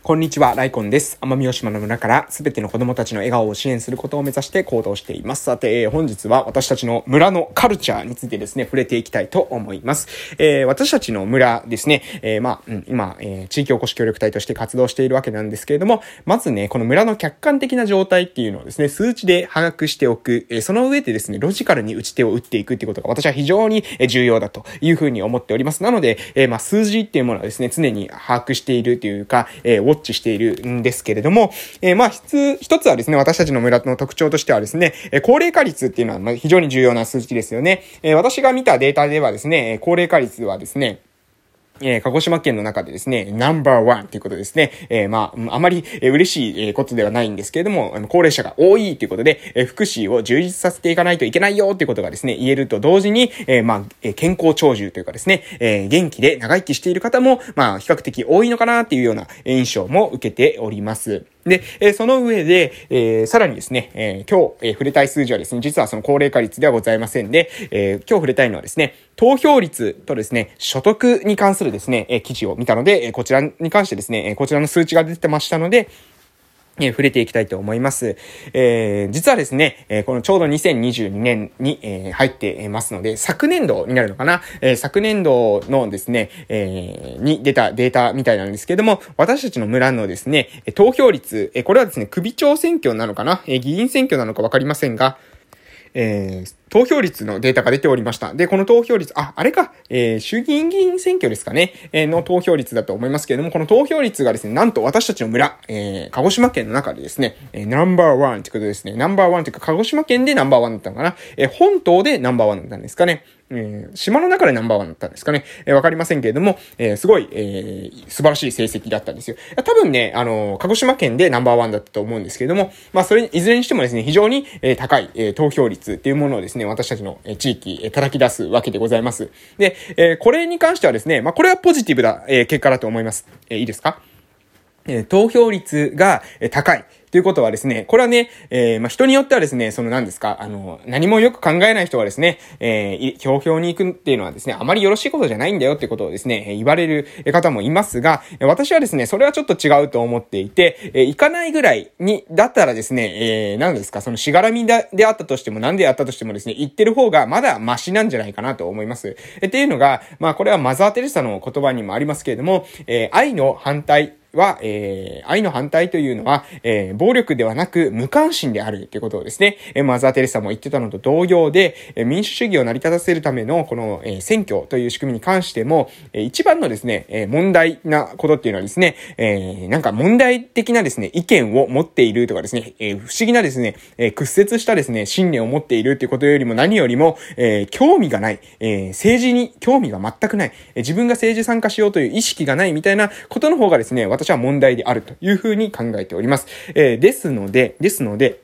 こんにちは、ライコンです。奄美大島の村からすべての子供たちの笑顔を支援することを目指して行動しています。さて、本日は私たちの村のカルチャーについてですね、触れていきたいと思います。えー、私たちの村ですね、えー、まあ、うん、今、えー、地域おこし協力隊として活動しているわけなんですけれども、まずね、この村の客観的な状態っていうのをですね、数値で把握しておく、えー、その上でですね、ロジカルに打ち手を打っていくっていうことが私は非常に重要だというふうに思っております。なので、えー、まあ、数字っていうものはですね、常に把握しているというか、えー、ォッチしているんですけれども、えー、まあ、一つはですね、私たちの村の特徴としてはですね、え高齢化率っていうのはま非常に重要な数値ですよね。え私が見たデータではですね、高齢化率はですね、えー、鹿児島県の中でですね、ナンバーワンということですね。えー、まあ、あまり、えー、嬉しいことではないんですけれども、高齢者が多いということで、えー、福祉を充実させていかないといけないよということがですね、言えると同時に、えー、まあ、健康長寿というかですね、えー、元気で長生きしている方も、まあ、比較的多いのかなっていうような印象も受けております。で、えその上で、えー、さらにですね、えー、今日、えー、触れたい数字はですね、実はその高齢化率ではございませんで、え今日触れたいのはですね、投票率とですね、所得に関するですね、え記事を見たので、えこちらに関してですね、えこちらの数値が出てましたので、え触れていきたいと思います。えー、実はですね、え、このちょうど2022年に、え、入ってますので、昨年度になるのかな、え、昨年度のですね、えー、に出たデータみたいなんですけども、私たちの村のですね、投票率、え、これはですね、首長選挙なのかな、え、議員選挙なのかわかりませんが、えー、投票率のデータが出ておりました。で、この投票率、あ、あれか、えー、衆議院議員選挙ですかね、えー、の投票率だと思いますけれども、この投票率がですね、なんと私たちの村、えー、鹿児島県の中でですね、えー、ナンバーワンってことですね、ナンバーワンっていうか、鹿児島県でナンバーワンだったのかな、えー、本島でナンバーワンだったんですかね。えー、島の中でナンバーワンだったんですかね。えー、わかりませんけれども、えー、すごい、えー、素晴らしい成績だったんですよ。多分ね、あの、鹿児島県でナンバーワンだったと思うんですけれども、まあ、それ、いずれにしてもですね、非常に、えー、高い、えー、投票率っていうものをですね、ね私たちの、え、地域、え、叩き出すわけでございます。で、えー、これに関してはですね、まあ、これはポジティブな、えー、結果だと思います。えー、いいですか？え、投票率が、高い。ということはですね、これはね、えー、まあ、人によってはですね、その何ですか、あの、何もよく考えない人はですね、えー、投票に行くっていうのはですね、あまりよろしいことじゃないんだよってことをですね、言われる方もいますが、私はですね、それはちょっと違うと思っていて、えー、行かないぐらいに、だったらですね、えー、何ですか、そのしがらみだであったとしても、何であったとしてもですね、言ってる方がまだマシなんじゃないかなと思います。えっていうのが、まあ、これはマザー・テレサの言葉にもありますけれども、え、愛の反対、は、えー、愛の反対というのは、えー、暴力ではなく無関心であるということをですね、えー、マザー・テレサも言ってたのと同様で、えー、民主主義を成り立たせるためのこの、えー、選挙という仕組みに関しても、えー、一番のですね、えー、問題なことっていうのはですね、えー、なんか問題的なですね、意見を持っているとかですね、えー、不思議なですね、えー、屈折したですね、信念を持っているということよりも何よりも、えー、興味がない、えー、政治に興味が全くない、えー、自分が政治参加しようという意識がないみたいなことの方がですね、私は問題であるというふうに考えております。えー、ですので、ですので、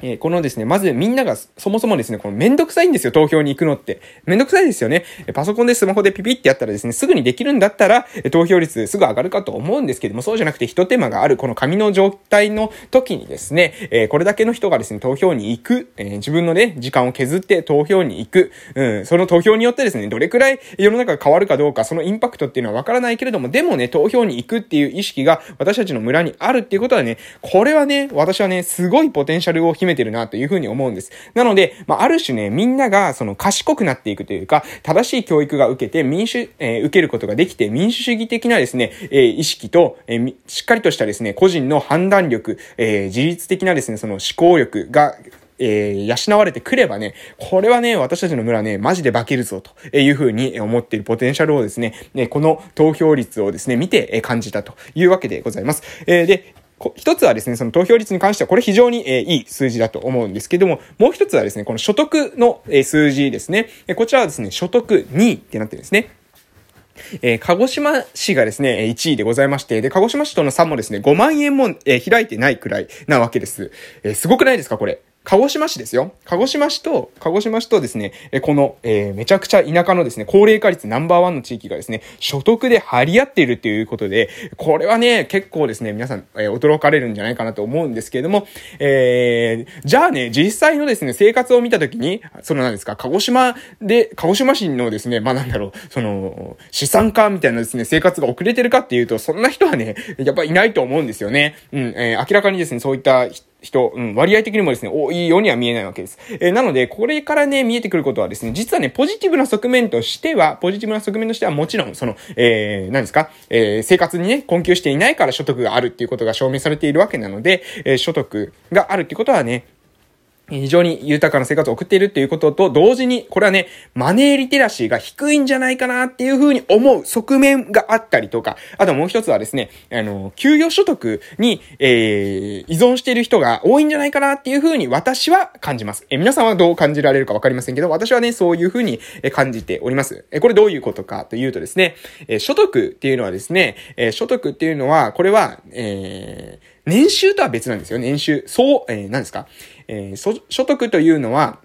えー、このですね、まずみんながそもそもですね、このめんどくさいんですよ、投票に行くのって。めんどくさいですよね。パソコンでスマホでピピってやったらですね、すぐにできるんだったら、投票率すぐ上がるかと思うんですけども、そうじゃなくて一手間があるこの紙の状態の時にですね、えー、これだけの人がですね、投票に行く、えー、自分のね、時間を削って投票に行く、うん、その投票によってですね、どれくらい世の中が変わるかどうか、そのインパクトっていうのはわからないけれども、でもね、投票に行くっていう意識が私たちの村にあるっていうことはね、これはね、私はね、すごいポテンシャルを秘めめてるなというふうに思うんです。なので、まあ、ある種ね、みんなが、その、賢くなっていくというか、正しい教育が受けて、民主、えー、受けることができて、民主主義的なですね、えー、意識と、えー、しっかりとしたですね、個人の判断力、えー、自律的なですね、その思考力が、えー、養われてくればね、これはね、私たちの村ね、マジで化けるぞ、というふうに思っているポテンシャルをですね、ねこの投票率をですね、見て感じたというわけでございます。えー、で、一つはですね、その投票率に関しては、これ非常に、えー、いい数字だと思うんですけども、もう一つはですね、この所得の、えー、数字ですねえ。こちらはですね、所得2位ってなってるんですね。えー、鹿児島市がですね、1位でございまして、で、鹿児島市との差もですね、5万円も、えー、開いてないくらいなわけです。えー、すごくないですかこれ？鹿児島市ですよ。鹿児島市と、鹿児島市とですね、えこの、えー、めちゃくちゃ田舎のですね、高齢化率ナンバーワンの地域がですね、所得で張り合っているっていうことで、これはね、結構ですね、皆さん、えー、驚かれるんじゃないかなと思うんですけれども、えー、じゃあね、実際のですね、生活を見たときに、その何ですか、鹿児島で、鹿児島市のですね、まあなんだろう、その、資産家みたいなですね、生活が遅れてるかっていうと、そんな人はね、やっぱいないと思うんですよね。うん、えー、明らかにですね、そういった人、うん、割合的にもですね、多いようには見えないわけです。えー、なので、これからね、見えてくることはですね、実はね、ポジティブな側面としては、ポジティブな側面としてはもちろん、その、えー、何ですか、えー、生活にね、困窮していないから所得があるっていうことが証明されているわけなので、えー、所得があるっていうことはね、非常に豊かな生活を送っているっていうことと同時に、これはね、マネーリテラシーが低いんじゃないかなっていうふうに思う側面があったりとか、あともう一つはですね、あの、給与所得に、えー、依存している人が多いんじゃないかなっていうふうに私は感じます。え皆さんはどう感じられるかわかりませんけど、私はね、そういうふうに感じております。えこれどういうことかというとですね、え所得っていうのはですね、え所得っていうのは、これは、えー、年収とは別なんですよ、年収。そう、えー、何ですかえー、所得というのは、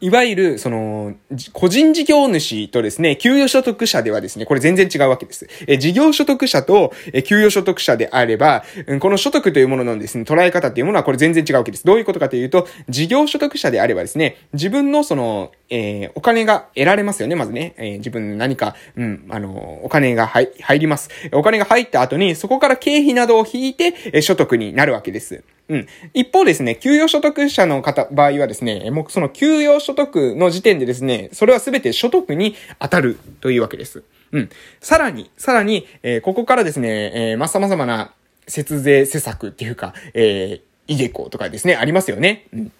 いわゆる、その、個人事業主とですね、給与所得者ではですね、これ全然違うわけです。え、事業所得者と、え、給与所得者であれば、この所得というもののですね、捉え方っていうものはこれ全然違うわけです。どういうことかというと、事業所得者であればですね、自分のその、えー、お金が得られますよね、まずね。えー、自分何か、うん、あの、お金が入、入ります。お金が入った後に、そこから経費などを引いて、え所得になるわけです。うん。一方ですね、給与所得者の方、場合はですね、もうその給与所得の時点でですね、それはすべて所得に当たるというわけです。うん。さらに、さらに、えー、ここからですね、えー、ま、様々な節税施策っていうか、えー、イデコとかですね、ありますよね。うん。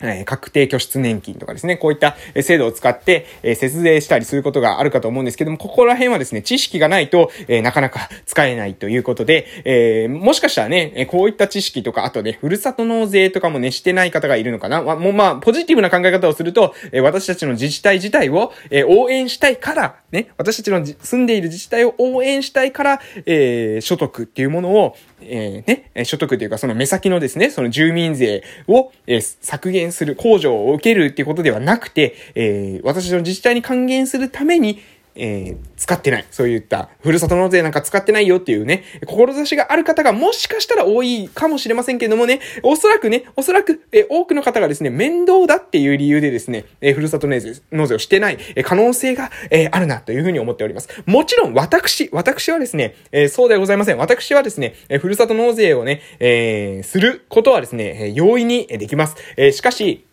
え確定拠出年金とかですね、こういった制度を使って、え節税したりすることがあるかと思うんですけども、ここら辺はですね、知識がないと、えなかなか使えないということで、えー、もしかしたらね、こういった知識とか、あとね、ふるさと納税とかもね、してない方がいるのかな。ま、もうまあ、ポジティブな考え方をすると、え私たちの自治体自体を、え応援したいから、ね、私たちの住んでいる自治体を応援したいから、えー、所得っていうものを、えー、ね、所得というかその目先のですね、その住民税を、えー、削減する、控除を受けるっていうことではなくて、えー、私の自治体に還元するために、えー、使ってない。そういった、ふるさと納税なんか使ってないよっていうね、志がある方がもしかしたら多いかもしれませんけどもね、おそらくね、おそらく、えー、多くの方がですね、面倒だっていう理由でですね、えー、ふるさと納税、納税をしてない、え、可能性が、え、あるなというふうに思っております。もちろん、私、私はですね、え、そうではございません。私はですね、え、ふるさと納税をね、え、することはですね、え、容易にできます。え、しかし、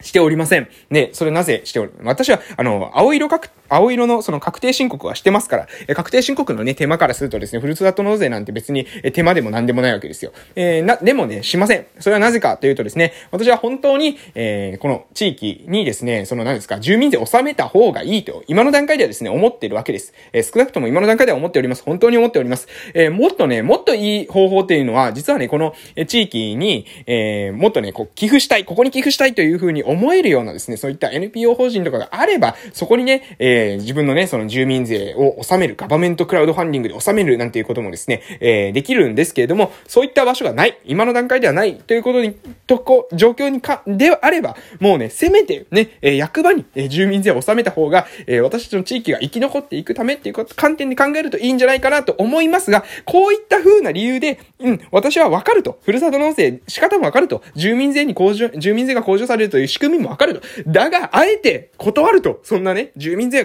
しておりません。ね、それなぜしておる私は、あの、青色確青色のその確定申告はしてますから、え確定申告のね、手間からするとですね、フルーツダット納税なんて別にえ手間でも何でもないわけですよ。えー、な、でもね、しません。それはなぜかというとですね、私は本当に、えー、この地域にですね、その何ですか、住民税を納めた方がいいと、今の段階ではですね、思っているわけです。えー、少なくとも今の段階では思っております。本当に思っております。えー、もっとね、もっといい方法っていうのは、実はね、この地域に、えー、もっとね、こう、寄付したい、ここに寄付したいというふうに思えるようなですね、そういった NPO 法人とかがあれば、そこにね、えー、え自分のね、その住民税を納める、ガバメントクラウドファンディングで納めるなんていうこともですね、えー、できるんですけれども、そういった場所がない、今の段階ではないということに、とこ、状況にか、であれば、もうね、せめてね、えー、役場に、え、住民税を納めた方が、え、私たちの地域が生き残っていくためっていう観点で考えるといいんじゃないかなと思いますが、こういった風な理由で、うん、私はわかると。ふるさと納税、仕方もわかると。住民税に控除、住民税が控除されるという仕組みもわかると。だが、あえて断ると。そんなね、住民税、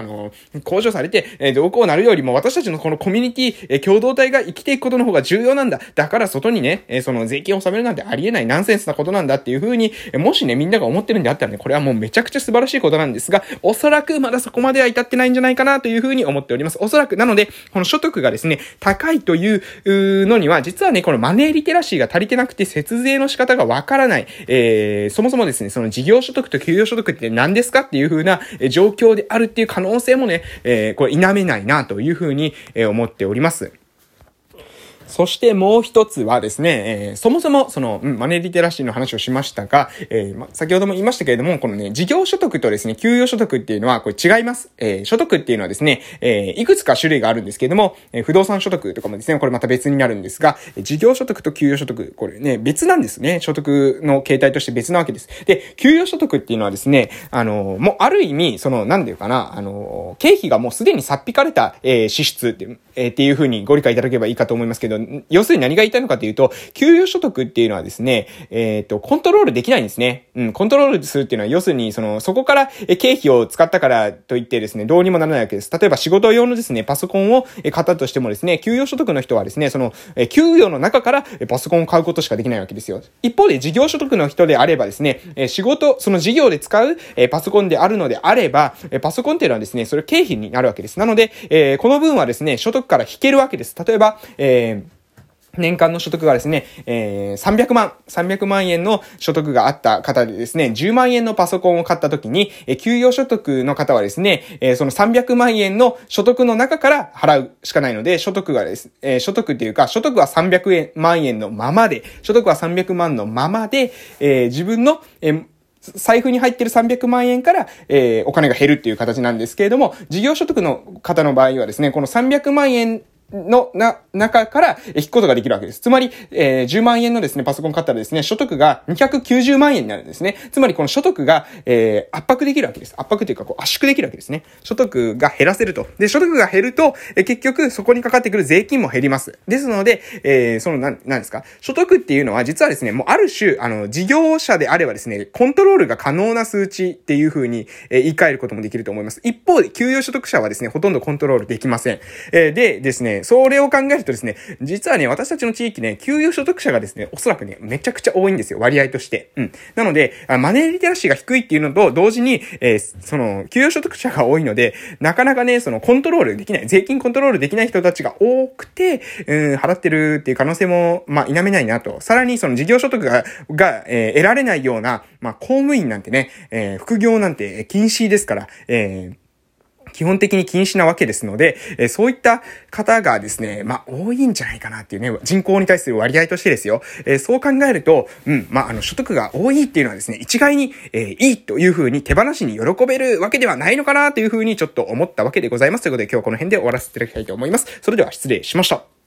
あの、向上されて、えー、どうこうなるよりも私たちのこのコミュニティ、えー、共同体が生きていくことの方が重要なんだ。だから外にね、えー、その税金を納めるなんてありえないナンセンスなことなんだっていう風に、えー、もしね、みんなが思ってるんであったらね、これはもうめちゃくちゃ素晴らしいことなんですが、おそらくまだそこまでは至ってないんじゃないかなという風に思っております。おそらく、なので、この所得がですね、高いというのには、実はね、このマネーリテラシーが足りてなくて、節税の仕方がわからない。えー、そもそもですね、その事業所得と給与所得って何ですかっていう風な状況であるっていう可能性もね、えー、これ否めないなというふうに、え思っております。そしてもう一つはですね、えー、そもそもその、うん、マネーリテラシーの話をしましたが、えー、ま、先ほども言いましたけれども、このね、事業所得とですね、給与所得っていうのはこれ違います。えー、所得っていうのはですね、えー、いくつか種類があるんですけれども、えー、不動産所得とかもですね、これまた別になるんですが、え事業所得と給与所得、これね、別なんですね。所得の形態として別なわけです。で、給与所得っていうのはですね、あの、もうある意味、その、なんていうかな、あの、経費がもうすでにさっ引かれた、えー、支出って、えー、っていうふうにご理解いただければいいかと思いますけど、要するに何が言いたいのかというと、給与所得っていうのはですね、えっ、ー、と、コントロールできないんですね。うん、コントロールするっていうのは、要するに、その、そこから、経費を使ったからといってですね、どうにもならないわけです。例えば仕事用のですね、パソコンを買ったとしてもですね、給与所得の人はですね、その、給与の中からパソコンを買うことしかできないわけですよ。一方で事業所得の人であればですね、仕事、その事業で使う、パソコンであるのであれば、パソコンっていうのはですね、それ経費になるわけです。なので、えー、この分はですね、所得から引けるわけです。例えば、えー年間の所得がですね、えー、300万、300万円の所得があった方でですね、10万円のパソコンを買った時に、えー、給与所得の方はですね、えー、その300万円の所得の中から払うしかないので、所得がです、えー、所得っていうか、所得は300万円のままで、所得は300万のままで、えー、自分の、えー財布に入ってる300万円から、えー、お金が減るっていう形なんですけれども、事業所得の方の場合はですね、この300万円の、な、中から引くことができるわけです。つまり、えー、10万円のですね、パソコン買ったらですね、所得が290万円になるんですね。つまり、この所得が、えー、圧迫できるわけです。圧迫というか、こう、圧縮できるわけですね。所得が減らせると。で、所得が減ると、えー、結局、そこにかかってくる税金も減ります。ですので、えー、その、なん、なんですか？所得っていうのは、実はですね、もうある種、あの、事業者であればですね、コントロールが可能な数値っていう風に、えー、言い換えることもできると思います。一方で、給与所得者はですね、ほとんどコントロールできません。えー、でですね、それを考えるとですね、実はね、私たちの地域ね、給与所得者がですね、おそらくね、めちゃくちゃ多いんですよ、割合として。うん。なので、マネーリテラシーが低いっていうのと同時に、えー、その、給与所得者が多いので、なかなかね、その、コントロールできない、税金コントロールできない人たちが多くて、うん、払ってるっていう可能性も、まあ、否めないなと。さらに、その、事業所得が、が、えー、得られないような、まあ、公務員なんてね、えー、副業なんて禁止ですから、えー、基本的に禁止なわけですので、えそういった方がですね、まあ、多いんじゃないかなっていうね、人口に対する割合としてですよ。えそう考えると、うん、まあ、あの、所得が多いっていうのはですね、一概に、えいいというふうに手放しに喜べるわけではないのかなというふうにちょっと思ったわけでございます。ということで今日はこの辺で終わらせていただきたいと思います。それでは失礼しました。